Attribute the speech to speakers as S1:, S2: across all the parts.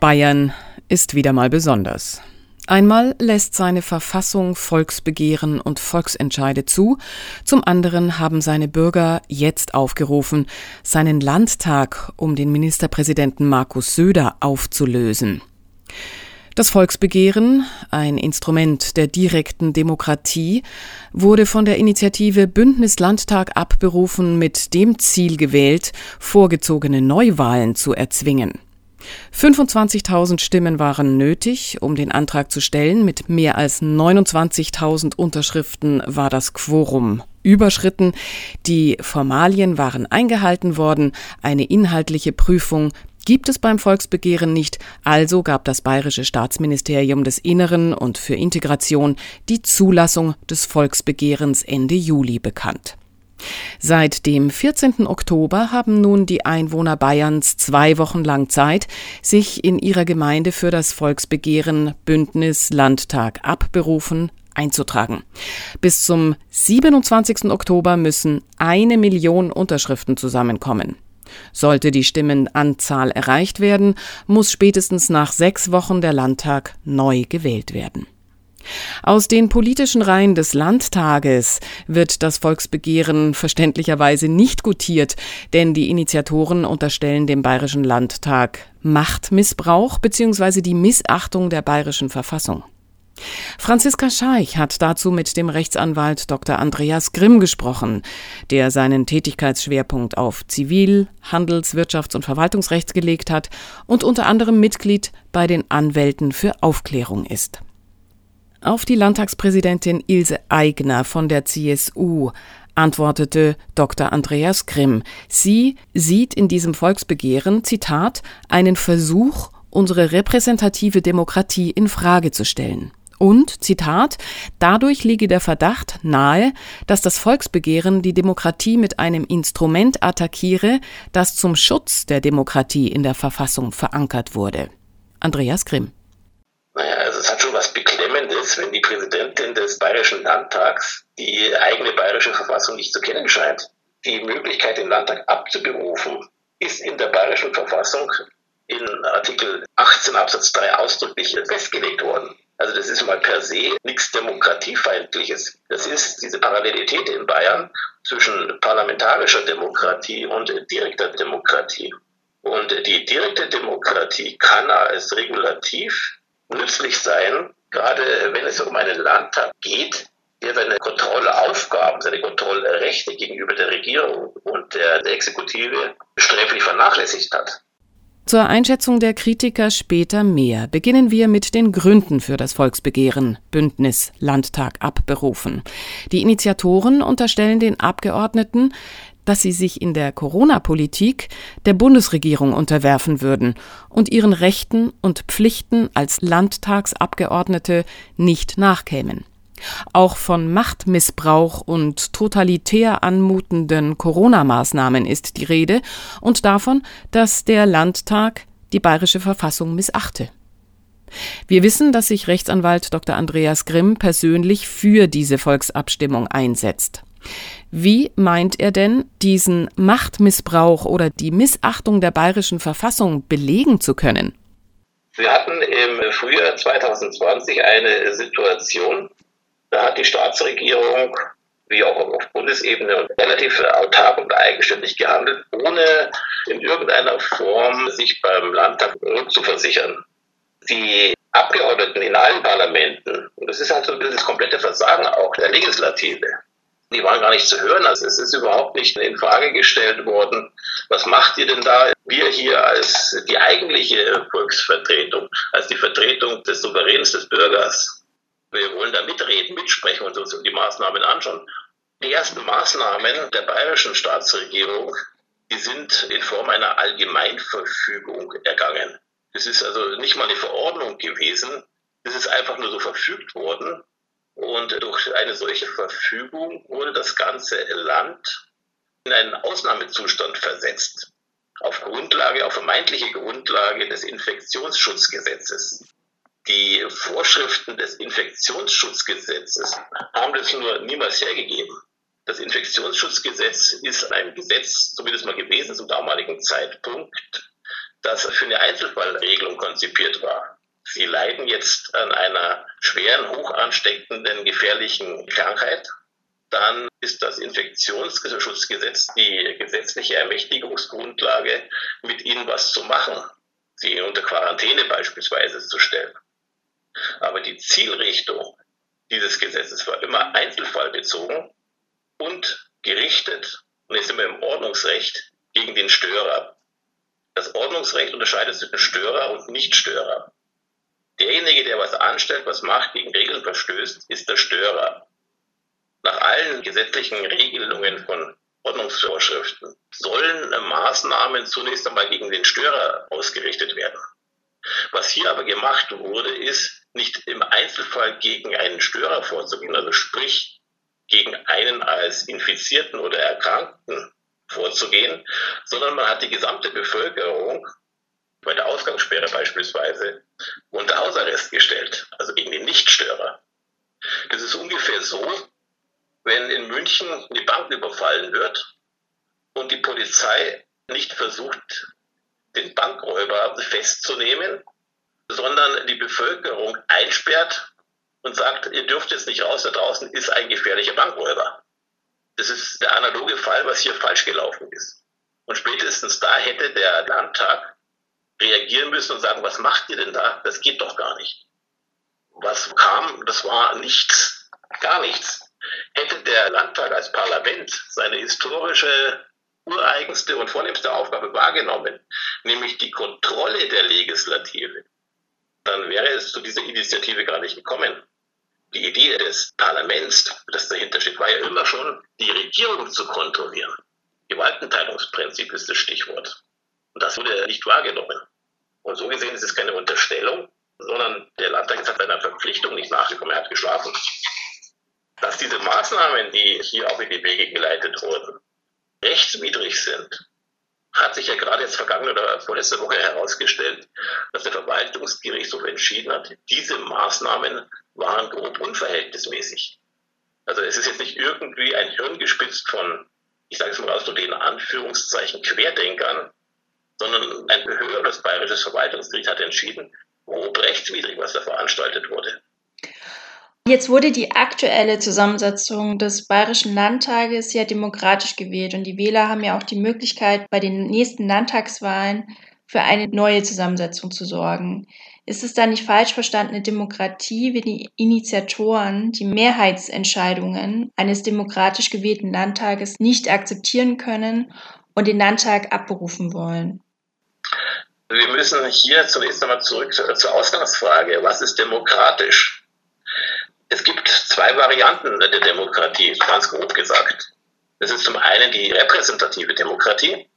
S1: Bayern ist wieder mal besonders. Einmal lässt seine Verfassung Volksbegehren und Volksentscheide zu, zum anderen haben seine Bürger jetzt aufgerufen, seinen Landtag um den Ministerpräsidenten Markus Söder aufzulösen. Das Volksbegehren, ein Instrument der direkten Demokratie, wurde von der Initiative Bündnis Landtag abberufen mit dem Ziel gewählt, vorgezogene Neuwahlen zu erzwingen. 25.000 Stimmen waren nötig, um den Antrag zu stellen. Mit mehr als 29.000 Unterschriften war das Quorum überschritten. Die Formalien waren eingehalten worden. Eine inhaltliche Prüfung gibt es beim Volksbegehren nicht, also gab das Bayerische Staatsministerium des Inneren und für Integration die Zulassung des Volksbegehrens Ende Juli bekannt. Seit dem 14. Oktober haben nun die Einwohner Bayerns zwei Wochen lang Zeit, sich in ihrer Gemeinde für das Volksbegehren Bündnis Landtag abberufen einzutragen. Bis zum 27. Oktober müssen eine Million Unterschriften zusammenkommen. Sollte die Stimmenanzahl erreicht werden, muss spätestens nach sechs Wochen der Landtag neu gewählt werden. Aus den politischen Reihen des Landtages wird das Volksbegehren verständlicherweise nicht gutiert, denn die Initiatoren unterstellen dem Bayerischen Landtag Machtmissbrauch bzw. die Missachtung der bayerischen Verfassung. Franziska Scheich hat dazu mit dem Rechtsanwalt Dr. Andreas Grimm gesprochen, der seinen Tätigkeitsschwerpunkt auf Zivil-, Handels-, Wirtschafts- und Verwaltungsrecht gelegt hat und unter anderem Mitglied bei den Anwälten für Aufklärung ist. Auf die Landtagspräsidentin Ilse Aigner von der CSU antwortete Dr. Andreas Grimm. Sie sieht in diesem Volksbegehren, Zitat, einen Versuch, unsere repräsentative Demokratie in Frage zu stellen. Und, Zitat, dadurch liege der Verdacht nahe, dass das Volksbegehren die Demokratie mit einem Instrument attackiere, das zum Schutz der Demokratie in der Verfassung verankert wurde. Andreas Grimm.
S2: Naja, also es hat schon was Beklemmendes, wenn die Präsidentin des Bayerischen Landtags die eigene bayerische Verfassung nicht zu kennen scheint. Die Möglichkeit, den Landtag abzuberufen, ist in der bayerischen Verfassung in Artikel 18 Absatz 3 ausdrücklich festgelegt worden. Also das ist mal per se nichts Demokratiefeindliches. Das ist diese Parallelität in Bayern zwischen parlamentarischer Demokratie und direkter Demokratie. Und die direkte Demokratie kann als Regulativ nützlich sein, gerade wenn es um einen Landtag geht, der seine Kontrollaufgaben, seine Kontrollrechte gegenüber der Regierung und der, Exekutive sträflich vernachlässigt hat.
S1: Zur Einschätzung der Kritiker später mehr. Beginnen wir mit den Gründen für das Volksbegehren Bündnis Landtag abberufen. Die Initiatoren unterstellen den Abgeordneten, dass sie sich in der Corona-Politik der Bundesregierung unterwerfen würden und ihren Rechten und Pflichten als Landtagsabgeordnete nicht nachkämen. Auch von Machtmissbrauch und totalitär anmutenden Corona-Maßnahmen ist die Rede und davon, dass der Landtag die bayerische Verfassung missachte. Wir wissen, dass sich Rechtsanwalt Dr. Andreas Grimm persönlich für diese Volksabstimmung einsetzt. Wie meint er denn, diesen Machtmissbrauch oder die Missachtung der bayerischen Verfassung belegen zu können?
S2: Wir hatten im Frühjahr 2020 eine Situation, da hat die Staatsregierung wie auch auf Bundesebene relativ autark und eigenständig gehandelt, ohne in irgendeiner Form sich beim Landtag rückzuversichern. Die Abgeordneten in allen Parlamenten, und das ist halt so das komplette Versagen auch der Legislative, die waren gar nicht zu hören. Also es ist überhaupt nicht in Frage gestellt worden. Was macht ihr denn da? Wir hier als die eigentliche Volksvertretung, als die Vertretung des Souveräns des Bürgers. Wir wollen da mitreden, mitsprechen und uns die Maßnahmen anschauen. Die ersten Maßnahmen der bayerischen Staatsregierung, die sind in Form einer Allgemeinverfügung ergangen. Es ist also nicht mal eine Verordnung gewesen. Es ist einfach nur so verfügt worden. Und durch eine solche Verfügung wurde das ganze Land in einen Ausnahmezustand versetzt. Auf Grundlage, auf vermeintliche Grundlage des Infektionsschutzgesetzes. Die Vorschriften des Infektionsschutzgesetzes haben das nur niemals hergegeben. Das Infektionsschutzgesetz ist ein Gesetz, zumindest mal gewesen zum damaligen Zeitpunkt, das für eine Einzelfallregelung konzipiert war. Sie leiden jetzt an einer schweren, hoch ansteckenden, gefährlichen Krankheit. Dann ist das Infektionsschutzgesetz die gesetzliche Ermächtigungsgrundlage, mit ihnen was zu machen, sie unter Quarantäne beispielsweise zu stellen. Aber die Zielrichtung dieses Gesetzes war immer einzelfallbezogen und gerichtet, und jetzt sind wir im Ordnungsrecht, gegen den Störer. Das Ordnungsrecht unterscheidet zwischen Störer und Nichtstörer. Derjenige, der was anstellt, was macht, gegen Regeln verstößt, ist der Störer. Nach allen gesetzlichen Regelungen von Ordnungsvorschriften sollen Maßnahmen zunächst einmal gegen den Störer ausgerichtet werden. Was hier aber gemacht wurde, ist nicht im Einzelfall gegen einen Störer vorzugehen, also sprich gegen einen als Infizierten oder Erkrankten vorzugehen, sondern man hat die gesamte Bevölkerung bei der Ausgangssperre beispielsweise unter Hausarrest gestellt, also gegen den Nichtstörer. Das ist ungefähr so, wenn in München eine Bank überfallen wird und die Polizei nicht versucht, den Bankräuber festzunehmen, sondern die Bevölkerung einsperrt und sagt, ihr dürft jetzt nicht raus, da draußen ist ein gefährlicher Bankräuber. Das ist der analoge Fall, was hier falsch gelaufen ist. Und spätestens da hätte der Landtag reagieren müssen und sagen, was macht ihr denn da? Das geht doch gar nicht. Was kam, das war nichts, gar nichts. Hätte der Landtag als Parlament seine historische ureigenste und vornehmste Aufgabe wahrgenommen, nämlich die Kontrolle der Legislative, dann wäre es zu dieser Initiative gar nicht gekommen. Die Idee des Parlaments, das dahinter steht, war ja immer schon, die Regierung zu kontrollieren. Gewaltenteilungsprinzip ist das Stichwort. Und das wurde nicht wahrgenommen. Und so gesehen ist es keine Unterstellung, sondern der Landtag ist seiner Verpflichtung nicht nachgekommen, er hat geschlafen. Dass diese Maßnahmen, die hier auch in die Wege geleitet wurden, rechtswidrig sind, hat sich ja gerade jetzt vergangene oder vorletzte Woche herausgestellt, dass der Verwaltungsgerichtshof entschieden hat, diese Maßnahmen waren grob unverhältnismäßig. Also es ist jetzt nicht irgendwie ein Hirn gespitzt von, ich sage es mal aus so den Anführungszeichen Querdenkern, sondern ein höheres bayerisches Verwaltungsgericht hat entschieden, grob rechtswidrig, was da veranstaltet wurde.
S3: Jetzt wurde die aktuelle Zusammensetzung des Bayerischen Landtages ja demokratisch gewählt und die Wähler haben ja auch die Möglichkeit, bei den nächsten Landtagswahlen für eine neue Zusammensetzung zu sorgen. Ist es da nicht falsch verstandene Demokratie, wenn die Initiatoren die Mehrheitsentscheidungen eines demokratisch gewählten Landtages nicht akzeptieren können und den Landtag abberufen wollen?
S2: Wir müssen hier zunächst einmal zurück zur Ausgangsfrage. Was ist demokratisch? Es gibt zwei Varianten der Demokratie, ganz grob gesagt. Das ist zum einen die repräsentative Demokratie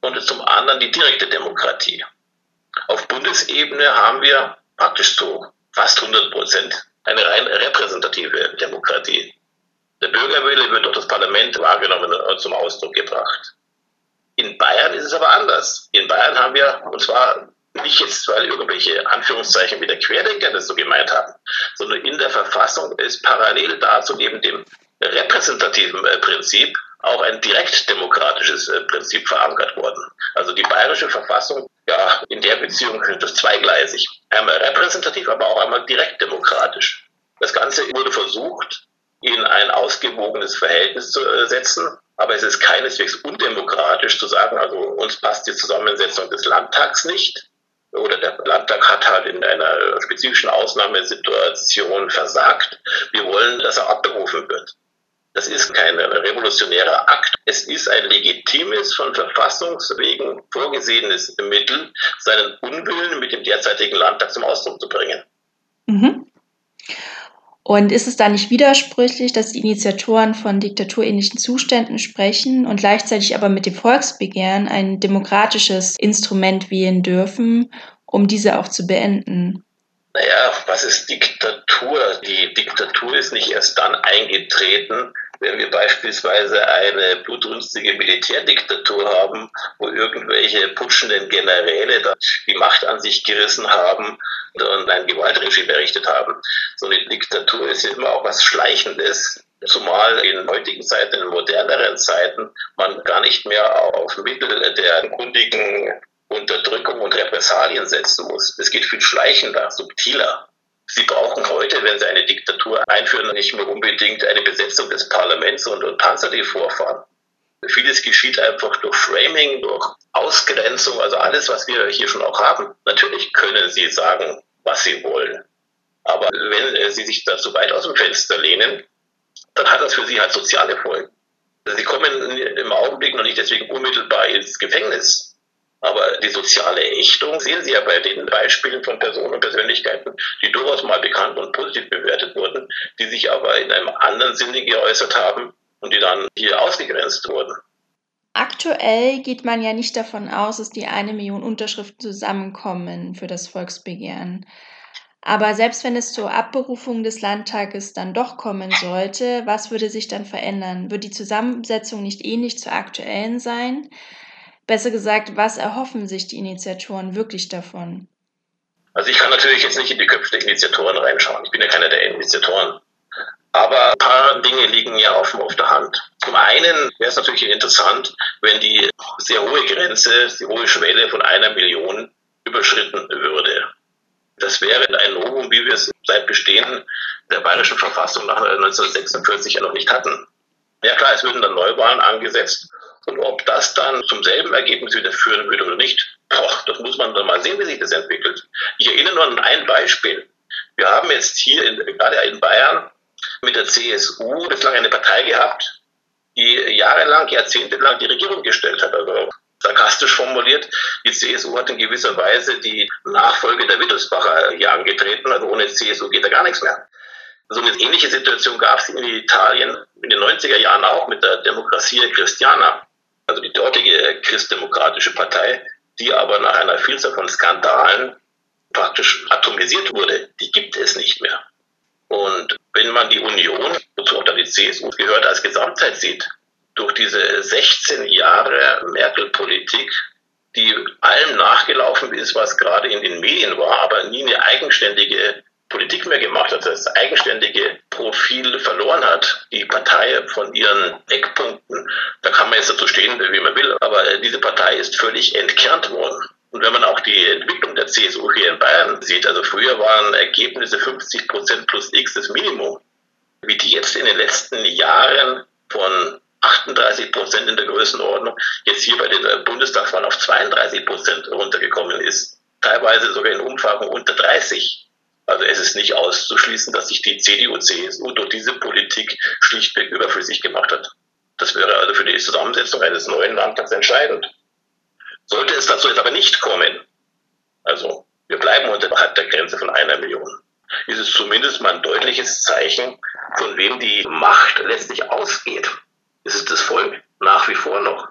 S2: und zum anderen die direkte Demokratie. Auf Bundesebene haben wir praktisch zu fast 100 Prozent eine rein repräsentative Demokratie. Der Bürgerwille wird durch das Parlament wahrgenommen und zum Ausdruck gebracht. In Bayern ist es aber anders. In Bayern haben wir, und zwar nicht jetzt, weil irgendwelche Anführungszeichen wie der Querdenker das so gemeint haben, sondern in der Verfassung ist parallel dazu neben dem repräsentativen äh, Prinzip auch ein direktdemokratisches äh, Prinzip verankert worden. Also die bayerische Verfassung, ja, in der Beziehung ist das zweigleisig. Einmal repräsentativ, aber auch einmal direktdemokratisch. Das Ganze wurde versucht, in ein ausgewogenes Verhältnis zu äh, setzen. Aber es ist keineswegs undemokratisch zu sagen, also uns passt die Zusammensetzung des Landtags nicht oder der Landtag hat halt in einer spezifischen Ausnahmesituation versagt. Wir wollen, dass er abberufen wird. Das ist kein revolutionärer Akt. Es ist ein legitimes, von Verfassungswegen vorgesehenes Mittel, seinen Unwillen mit dem derzeitigen Landtag zum Ausdruck zu bringen.
S3: Mhm. Und ist es da nicht widersprüchlich, dass die Initiatoren von diktaturähnlichen Zuständen sprechen und gleichzeitig aber mit dem Volksbegehren ein demokratisches Instrument wählen dürfen, um diese auch zu beenden?
S2: Naja, was ist Diktatur? Die Diktatur ist nicht erst dann eingetreten, wenn wir beispielsweise eine blutrünstige Militärdiktatur haben, wo irgendwelche putschenden Generäle die Macht an sich gerissen haben und ein Gewaltregime errichtet haben. So eine Diktatur ist ja immer auch was Schleichendes. Zumal in heutigen Zeiten, in moderneren Zeiten, man gar nicht mehr auf Mittel der kundigen Unterdrückung und Repressalien setzen muss. Es geht viel schleichender, subtiler. Sie brauchen heute, wenn Sie eine Diktatur einführen, nicht mehr unbedingt eine Besetzung des Parlaments und, und Panzer, die vorfahren. Vieles geschieht einfach durch Framing, durch Ausgrenzung, also alles, was wir hier schon auch haben. Natürlich können Sie sagen, was Sie wollen. Aber wenn äh, Sie sich dazu weit aus dem Fenster lehnen, dann hat das für Sie halt soziale Folgen. Sie kommen im Augenblick noch nicht deswegen unmittelbar ins Gefängnis. Aber die soziale Ächtung sehen Sie ja bei den Beispielen von Personen und Persönlichkeiten, die durchaus mal bekannt und positiv bewertet wurden, die sich aber in einem anderen Sinne geäußert haben und die dann hier ausgegrenzt wurden.
S3: Aktuell geht man ja nicht davon aus, dass die eine Million Unterschriften zusammenkommen für das Volksbegehren. Aber selbst wenn es zur Abberufung des Landtages dann doch kommen sollte, was würde sich dann verändern? Wird die Zusammensetzung nicht ähnlich zur aktuellen sein? Besser gesagt, was erhoffen sich die Initiatoren wirklich davon?
S2: Also ich kann natürlich jetzt nicht in die Köpfe der Initiatoren reinschauen. Ich bin ja keiner der Initiatoren. Aber ein paar Dinge liegen ja offen auf der Hand. Zum einen wäre es natürlich interessant, wenn die sehr hohe Grenze, die hohe Schwelle von einer Million überschritten würde. Das wäre ein Novum, wie wir es seit Bestehen der bayerischen Verfassung nach 1946 ja noch nicht hatten. Ja klar, es würden dann Neuwahlen angesetzt. Und ob das dann zum selben Ergebnis wieder führen würde oder nicht, boah, das muss man dann mal sehen, wie sich das entwickelt. Ich erinnere nur an ein Beispiel. Wir haben jetzt hier in, gerade in Bayern mit der CSU bislang eine Partei gehabt, die jahrelang, jahrzehntelang die Regierung gestellt hat. Also sarkastisch formuliert, die CSU hat in gewisser Weise die Nachfolge der Wittelsbacher hier angetreten. Also ohne CSU geht da gar nichts mehr. So eine ähnliche Situation gab es in Italien in den 90er Jahren auch mit der Democrazia Cristiana, also die dortige christdemokratische Partei, die aber nach einer Vielzahl von Skandalen praktisch atomisiert wurde. Die gibt es nicht mehr. Und wenn man die Union, wozu auch dann die CSU gehört, als Gesamtheit sieht, durch diese 16 Jahre Merkel-Politik, die allem nachgelaufen ist, was gerade in den Medien war, aber nie eine eigenständige Politik mehr gemacht hat, das eigenständige Profil verloren hat, die Partei von ihren Eckpunkten, da kann man jetzt dazu stehen, wie man will, aber diese Partei ist völlig entkernt worden. Und wenn man auch die Entwicklung der CSU hier in Bayern sieht, also früher waren Ergebnisse 50 Prozent plus X das Minimum, wie die jetzt in den letzten Jahren von 38 Prozent in der Größenordnung jetzt hier bei den Bundestagswahlen auf 32 Prozent runtergekommen ist. Teilweise sogar in Umfragen unter 30. Also es ist nicht auszuschließen, dass sich die CDU, CSU durch diese Politik schlichtweg überflüssig gemacht hat. Das wäre also für die Zusammensetzung eines neuen Landtags entscheidend. Sollte es dazu jetzt aber nicht kommen, also wir bleiben unterhalb der Grenze von einer Million, ist es zumindest mal ein deutliches Zeichen, von wem die Macht letztlich ausgeht. Es ist das Volk nach wie vor noch.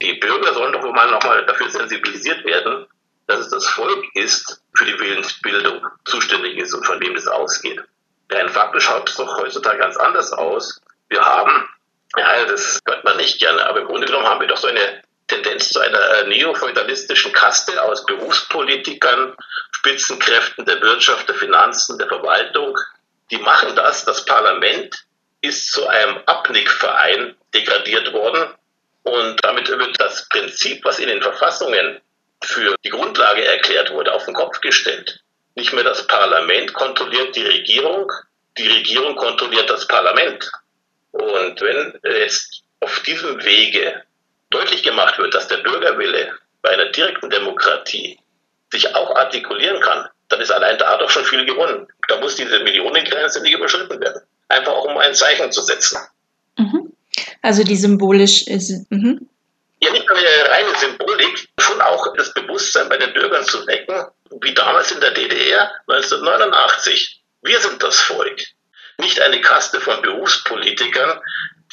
S2: Die Bürger sollen doch mal nochmal dafür sensibilisiert werden, dass es das Volk ist, für die Willensbildung zuständig ist und von wem das ausgeht. Rein faktisch schaut es doch heutzutage ganz anders aus. Wir haben, ja, das hört man nicht gerne, aber im Grunde genommen haben wir doch so eine Tendenz zu einer äh, neofeudalistischen Kaste aus Berufspolitikern, Spitzenkräften der Wirtschaft, der Finanzen, der Verwaltung. Die machen das. Das Parlament ist zu einem Abnickverein degradiert worden. Und damit wird das Prinzip, was in den Verfassungen für die Grundlage erklärt wurde, auf den Kopf gestellt. Nicht mehr das Parlament kontrolliert die Regierung, die Regierung kontrolliert das Parlament. Und wenn jetzt auf diesem Wege deutlich gemacht wird, dass der Bürgerwille bei einer direkten Demokratie sich auch artikulieren kann, dann ist allein da doch schon viel gewonnen. Da muss diese Millionengrenze nicht überschritten werden. Einfach auch um ein Zeichen zu setzen.
S3: Mhm. Also die symbolisch ist. Mhm.
S2: Ja, nicht nur eine reine Symbolik, schon auch das Bewusstsein bei den Bürgern zu wecken, wie damals in der DDR 1989. Wir sind das Volk. Nicht eine Kaste von Berufspolitikern,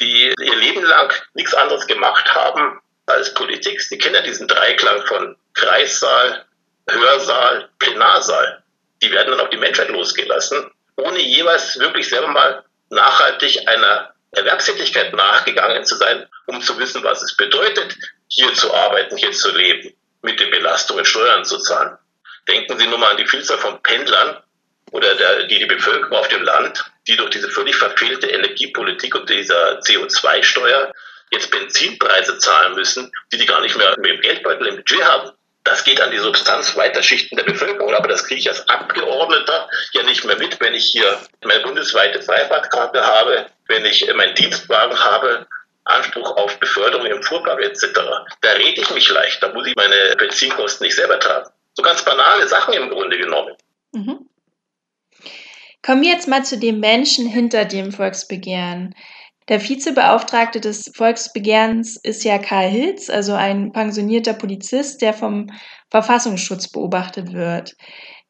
S2: die ihr Leben lang nichts anderes gemacht haben als Politik. Sie kennen ja diesen Dreiklang von Kreissaal, Hörsaal, Plenarsaal. Die werden dann auf die Menschheit losgelassen, ohne jeweils wirklich selber mal nachhaltig einer Erwerbstätigkeit nachgegangen zu sein, um zu wissen, was es bedeutet, hier zu arbeiten, hier zu leben, mit den Belastungen Steuern zu zahlen. Denken Sie nur mal an die Vielzahl von Pendlern oder der, die, die Bevölkerung auf dem Land, die durch diese völlig verfehlte Energiepolitik und dieser CO2-Steuer jetzt Benzinpreise zahlen müssen, die die gar nicht mehr mit dem Geldbeutel im Budget haben. Das geht an die Substanz weiter Schichten der Bevölkerung, aber das kriege ich als Abgeordneter ja nicht mehr mit, wenn ich hier meine bundesweite Freifahrtkarte habe, wenn ich meinen Dienstwagen habe, Anspruch auf Beförderung im Fuhrpark etc. Da rede ich mich leicht, da muss ich meine Benzinkosten nicht selber tragen. So ganz banale Sachen im Grunde genommen. Mhm.
S3: Kommen wir jetzt mal zu den Menschen hinter dem Volksbegehren. Der Vizebeauftragte des Volksbegehrens ist ja Karl Hilz, also ein pensionierter Polizist, der vom Verfassungsschutz beobachtet wird.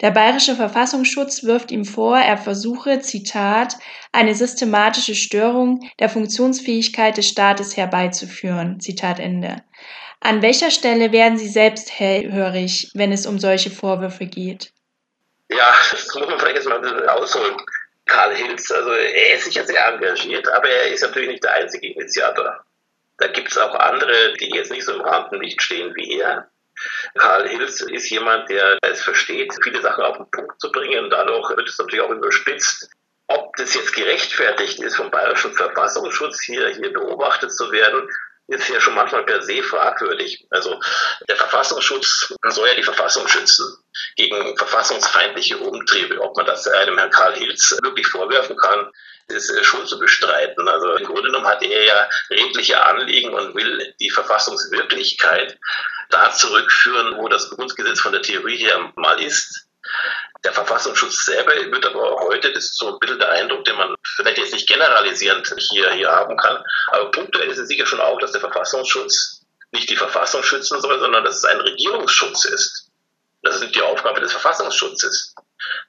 S3: Der bayerische Verfassungsschutz wirft ihm vor, er versuche, Zitat, eine systematische Störung der Funktionsfähigkeit des Staates herbeizuführen. Zitat Ende. An welcher Stelle werden Sie selbst hellhörig, wenn es um solche Vorwürfe geht?
S2: Ja, das muss man vielleicht jetzt mal ausholen. Karl Hilz, also er ist sicher sehr engagiert, aber er ist natürlich nicht der einzige Initiator. Da gibt es auch andere, die jetzt nicht so im Rampenlicht stehen wie er. Karl Hilz ist jemand, der es versteht, viele Sachen auf den Punkt zu bringen. Dadurch wird es natürlich auch überspitzt. Ob das jetzt gerechtfertigt ist, vom Bayerischen Verfassungsschutz hier, hier beobachtet zu werden, ist ja schon manchmal per se fragwürdig. Also der Verfassungsschutz soll ja die Verfassung schützen gegen verfassungsfeindliche Umtriebe. Ob man das einem Herrn Karl Hilz wirklich vorwerfen kann, ist schon zu bestreiten. Also im Grunde genommen hat er ja redliche Anliegen und will die Verfassungswirklichkeit da zurückführen, wo das Grundgesetz von der Theorie her mal ist. Der Verfassungsschutz selber wird aber heute, das ist so ein bisschen der Eindruck, den man vielleicht jetzt nicht generalisierend hier, hier haben kann, aber punktuell ist es sicher schon auch, dass der Verfassungsschutz nicht die Verfassung schützen soll, sondern dass es ein Regierungsschutz ist. Das ist die Aufgabe des Verfassungsschutzes.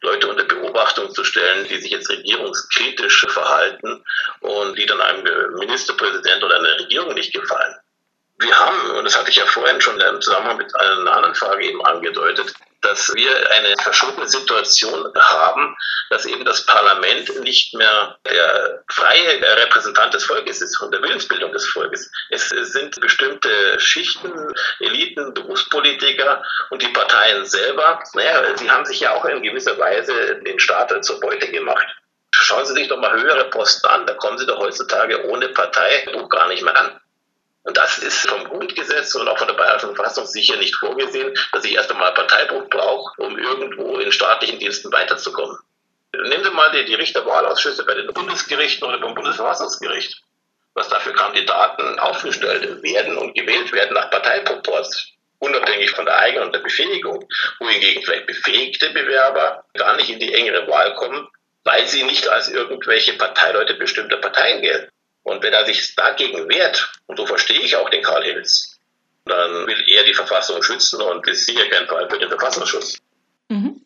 S2: Leute unter Beobachtung zu stellen, die sich jetzt regierungskritisch verhalten und die dann einem Ministerpräsident oder einer Regierung nicht gefallen. Wir haben, und das hatte ich ja vorhin schon im Zusammenhang mit einer anderen Frage eben angedeutet, dass wir eine verschobene Situation haben, dass eben das Parlament nicht mehr der freie Repräsentant des Volkes ist und der Willensbildung des Volkes. Es sind bestimmte Schichten, Eliten, Berufspolitiker und die Parteien selber, naja, sie haben sich ja auch in gewisser Weise den Staat zur Beute gemacht. Schauen Sie sich doch mal höhere Posten an, da kommen Sie doch heutzutage ohne Parteibuch gar nicht mehr an. Und das ist vom Grundgesetz und auch von der Bayerischen Verfassung sicher nicht vorgesehen, dass ich erst einmal Parteibuch brauche, um irgendwo in staatlichen Diensten weiterzukommen. Nehmen Sie mal die, die Richterwahlausschüsse bei den Bundesgerichten oder beim Bundesverfassungsgericht. Was da für Kandidaten aufgestellt werden und gewählt werden nach Parteiproports, unabhängig von der eigenen und der Befähigung, wohingegen vielleicht befähigte Bewerber gar nicht in die engere Wahl kommen, weil sie nicht als irgendwelche Parteileute bestimmter Parteien gelten. Und wenn er sich dagegen wehrt, und so verstehe ich auch den Karl Hills, dann will er die Verfassung schützen und ist sicher kein Fall für den Verfassungsschutz. Mhm.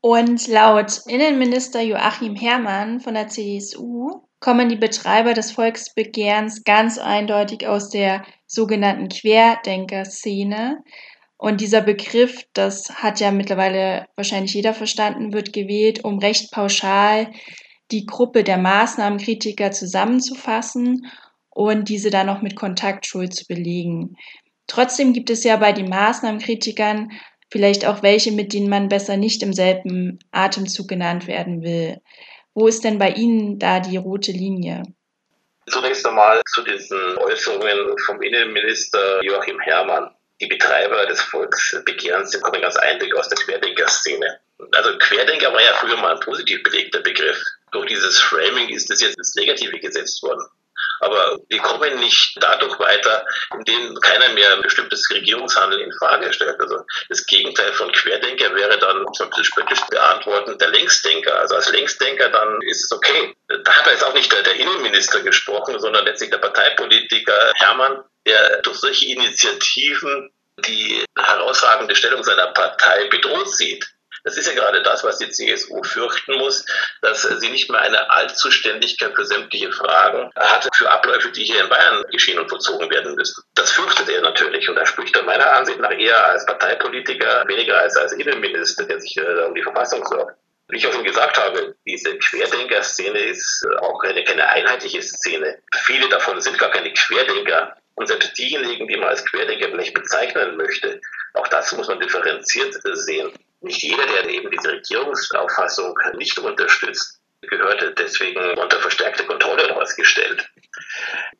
S3: Und laut Innenminister Joachim Herrmann von der CSU kommen die Betreiber des Volksbegehrens ganz eindeutig aus der sogenannten Querdenker-Szene. Und dieser Begriff, das hat ja mittlerweile wahrscheinlich jeder verstanden, wird gewählt, um recht pauschal die Gruppe der Maßnahmenkritiker zusammenzufassen und diese dann noch mit Kontaktschuld zu belegen. Trotzdem gibt es ja bei den Maßnahmenkritikern vielleicht auch welche, mit denen man besser nicht im selben Atemzug genannt werden will. Wo ist denn bei Ihnen da die rote Linie?
S2: Zunächst einmal zu diesen Äußerungen vom Innenminister Joachim Herrmann. Die Betreiber des Volksbegehrens kommen ganz eindeutig aus der Querdenker-Szene. Also Querdenker war ja früher mal ein positiv belegter Begriff. Durch dieses Framing ist das jetzt ins Negative gesetzt worden. Aber wir kommen nicht dadurch weiter, indem keiner mehr ein bestimmtes Regierungshandeln in Frage stellt. Also das Gegenteil von Querdenker wäre dann, um es ein bisschen spöttisch beantworten, der Längsdenker. Also als Längsdenker dann ist es okay. Da hat jetzt auch nicht der, der Innenminister gesprochen, sondern letztlich der Parteipolitiker Hermann, der durch solche Initiativen die herausragende Stellung seiner Partei bedroht sieht. Das ist ja gerade das, was die CSU fürchten muss, dass sie nicht mehr eine Allzuständigkeit für sämtliche Fragen hat, für Abläufe, die hier in Bayern geschehen und vollzogen werden müssen. Das fürchtet er natürlich und er spricht dann meiner Ansicht nach eher als Parteipolitiker, weniger als als Innenminister, der sich äh, um die Verfassung sorgt. Wie ich auch schon gesagt habe, diese Querdenker-Szene ist auch eine, keine einheitliche Szene. Viele davon sind gar keine Querdenker. Und selbst diejenigen, die man als Querdenker vielleicht bezeichnen möchte, auch das muss man differenziert sehen nicht jeder, der eben diese Regierungsauffassung nicht unterstützt, gehört deswegen unter verstärkte Kontrolle rausgestellt.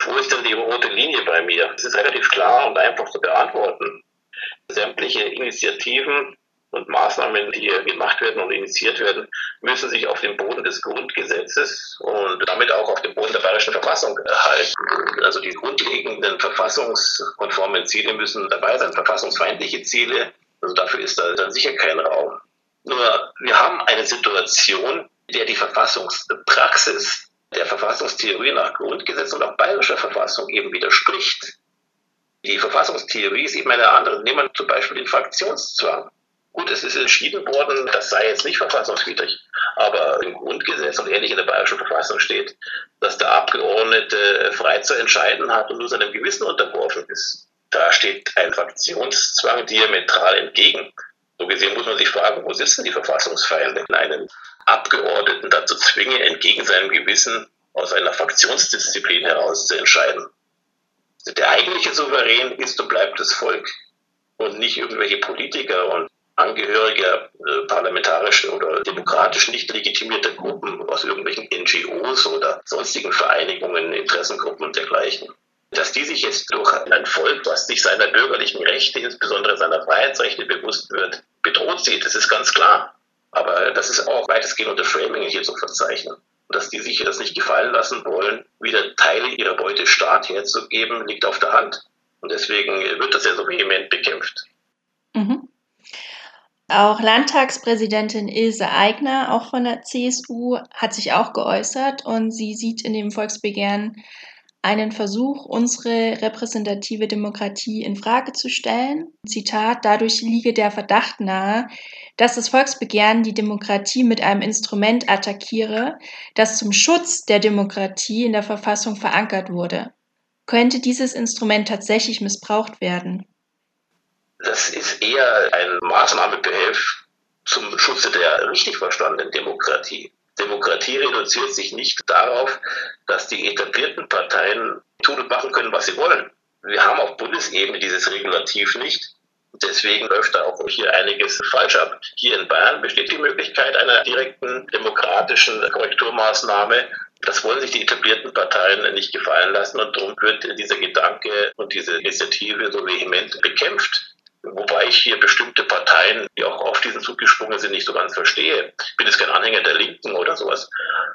S2: Wo ist denn die rote Linie bei mir? Es ist relativ klar und einfach zu beantworten. Sämtliche Initiativen und Maßnahmen, die gemacht werden und initiiert werden, müssen sich auf dem Boden des Grundgesetzes und damit auch auf dem Boden der bayerischen Verfassung halten. Also die grundlegenden verfassungskonformen Ziele müssen dabei sein, verfassungsfeindliche Ziele. Also dafür ist da dann sicher kein Raum. Nur wir haben eine Situation, in der die Verfassungspraxis der Verfassungstheorie nach Grundgesetz und auch bayerischer Verfassung eben widerspricht. Die Verfassungstheorie ist eben eine andere. Nehmen wir zum Beispiel den Fraktionszwang. Gut, es ist entschieden worden, das sei jetzt nicht verfassungswidrig. Aber im Grundgesetz und ähnlich in der bayerischen Verfassung steht, dass der Abgeordnete frei zu entscheiden hat und nur seinem Gewissen unterworfen ist. Da steht ein Fraktionszwang diametral entgegen. So gesehen muss man sich fragen, wo sitzen die Verfassungsfeinde, einen Abgeordneten dazu zwingen, entgegen seinem Gewissen aus einer Fraktionsdisziplin heraus zu entscheiden. Der eigentliche Souverän ist und bleibt das Volk und nicht irgendwelche Politiker und Angehörige äh, oder demokratisch nicht legitimierter Gruppen aus irgendwelchen NGOs oder sonstigen Vereinigungen, Interessengruppen und dergleichen. Dass die sich jetzt durch ein Volk, was sich seiner bürgerlichen Rechte, insbesondere seiner Freiheitsrechte bewusst wird, bedroht sieht, das ist ganz klar. Aber das ist auch weitestgehend unter Framing hier zu verzeichnen. Dass die sich das nicht gefallen lassen wollen, wieder Teile ihrer Beute Staat herzugeben, liegt auf der Hand. Und deswegen wird das ja so vehement bekämpft.
S3: Mhm. Auch Landtagspräsidentin Ilse Aigner, auch von der CSU, hat sich auch geäußert und sie sieht in dem Volksbegehren einen Versuch, unsere repräsentative Demokratie in Frage zu stellen. Zitat: Dadurch liege der Verdacht nahe, dass das Volksbegehren die Demokratie mit einem Instrument attackiere, das zum Schutz der Demokratie in der Verfassung verankert wurde. Könnte dieses Instrument tatsächlich missbraucht werden?
S2: Das ist eher ein Maßnahmebehelf zum Schutze der richtig verstandenen Demokratie. Demokratie reduziert sich nicht darauf, dass die etablierten Parteien tun und machen können, was sie wollen. Wir haben auf Bundesebene dieses Regulativ nicht. Deswegen läuft da auch hier einiges falsch ab. Hier in Bayern besteht die Möglichkeit einer direkten demokratischen Korrekturmaßnahme. Das wollen sich die etablierten Parteien nicht gefallen lassen und darum wird dieser Gedanke und diese Initiative so vehement bekämpft. Wobei ich hier bestimmte Parteien, die auch auf diesen Zug gesprungen sind, nicht so ganz verstehe. Ich bin jetzt kein Anhänger der Linken oder sowas.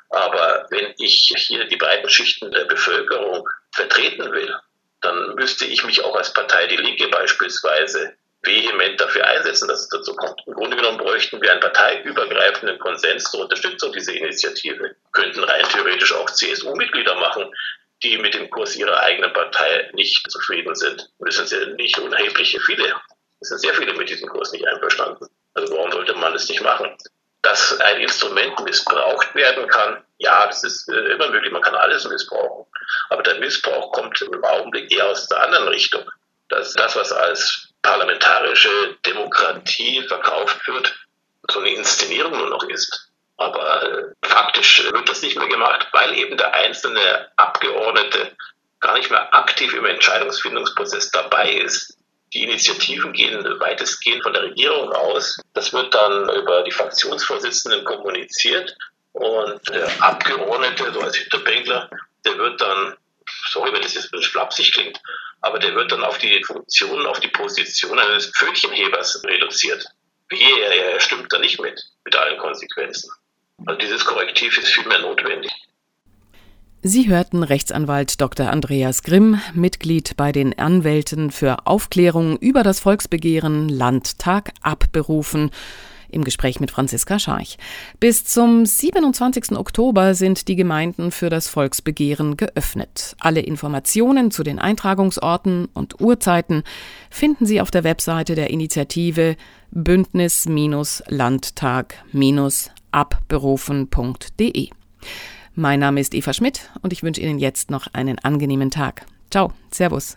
S2: Aber wenn ich hier die breiten Schichten der Bevölkerung vertreten will, dann müsste ich mich auch als Partei Die Linke beispielsweise vehement dafür einsetzen, dass es dazu kommt. Im Grunde genommen bräuchten wir einen parteiübergreifenden Konsens zur Unterstützung dieser Initiative. Könnten rein theoretisch auch CSU-Mitglieder machen, die mit dem Kurs ihrer eigenen Partei nicht zufrieden sind. Müssen sie nicht unerhebliche viele es sind sehr viele mit diesem Kurs nicht einverstanden. Also warum sollte man das nicht machen? Dass ein Instrument missbraucht werden kann, ja, das ist äh, immer möglich, man kann alles missbrauchen. Aber der Missbrauch kommt im Augenblick eher aus der anderen Richtung. Dass das, was als parlamentarische Demokratie verkauft wird, so eine Inszenierung nur noch ist. Aber äh, faktisch wird das nicht mehr gemacht, weil eben der einzelne Abgeordnete gar nicht mehr aktiv im Entscheidungsfindungsprozess dabei ist. Die Initiativen gehen weitestgehend von der Regierung aus. Das wird dann über die Fraktionsvorsitzenden kommuniziert und der Abgeordnete, so als Hinterbänkler, der wird dann, sorry, wenn das jetzt ein bisschen flapsig klingt, aber der wird dann auf die Funktion, auf die Position eines Pfötchenhebers reduziert. Wie er, er stimmt da nicht mit, mit allen Konsequenzen. Also dieses Korrektiv ist vielmehr notwendig.
S1: Sie hörten Rechtsanwalt Dr. Andreas Grimm, Mitglied bei den Anwälten für Aufklärung über das Volksbegehren Landtag abberufen im Gespräch mit Franziska Scharch. Bis zum 27. Oktober sind die Gemeinden für das Volksbegehren geöffnet. Alle Informationen zu den Eintragungsorten und Uhrzeiten finden Sie auf der Webseite der Initiative bündnis-landtag-abberufen.de. Mein Name ist Eva Schmidt und ich wünsche Ihnen jetzt noch einen angenehmen Tag. Ciao, Servus.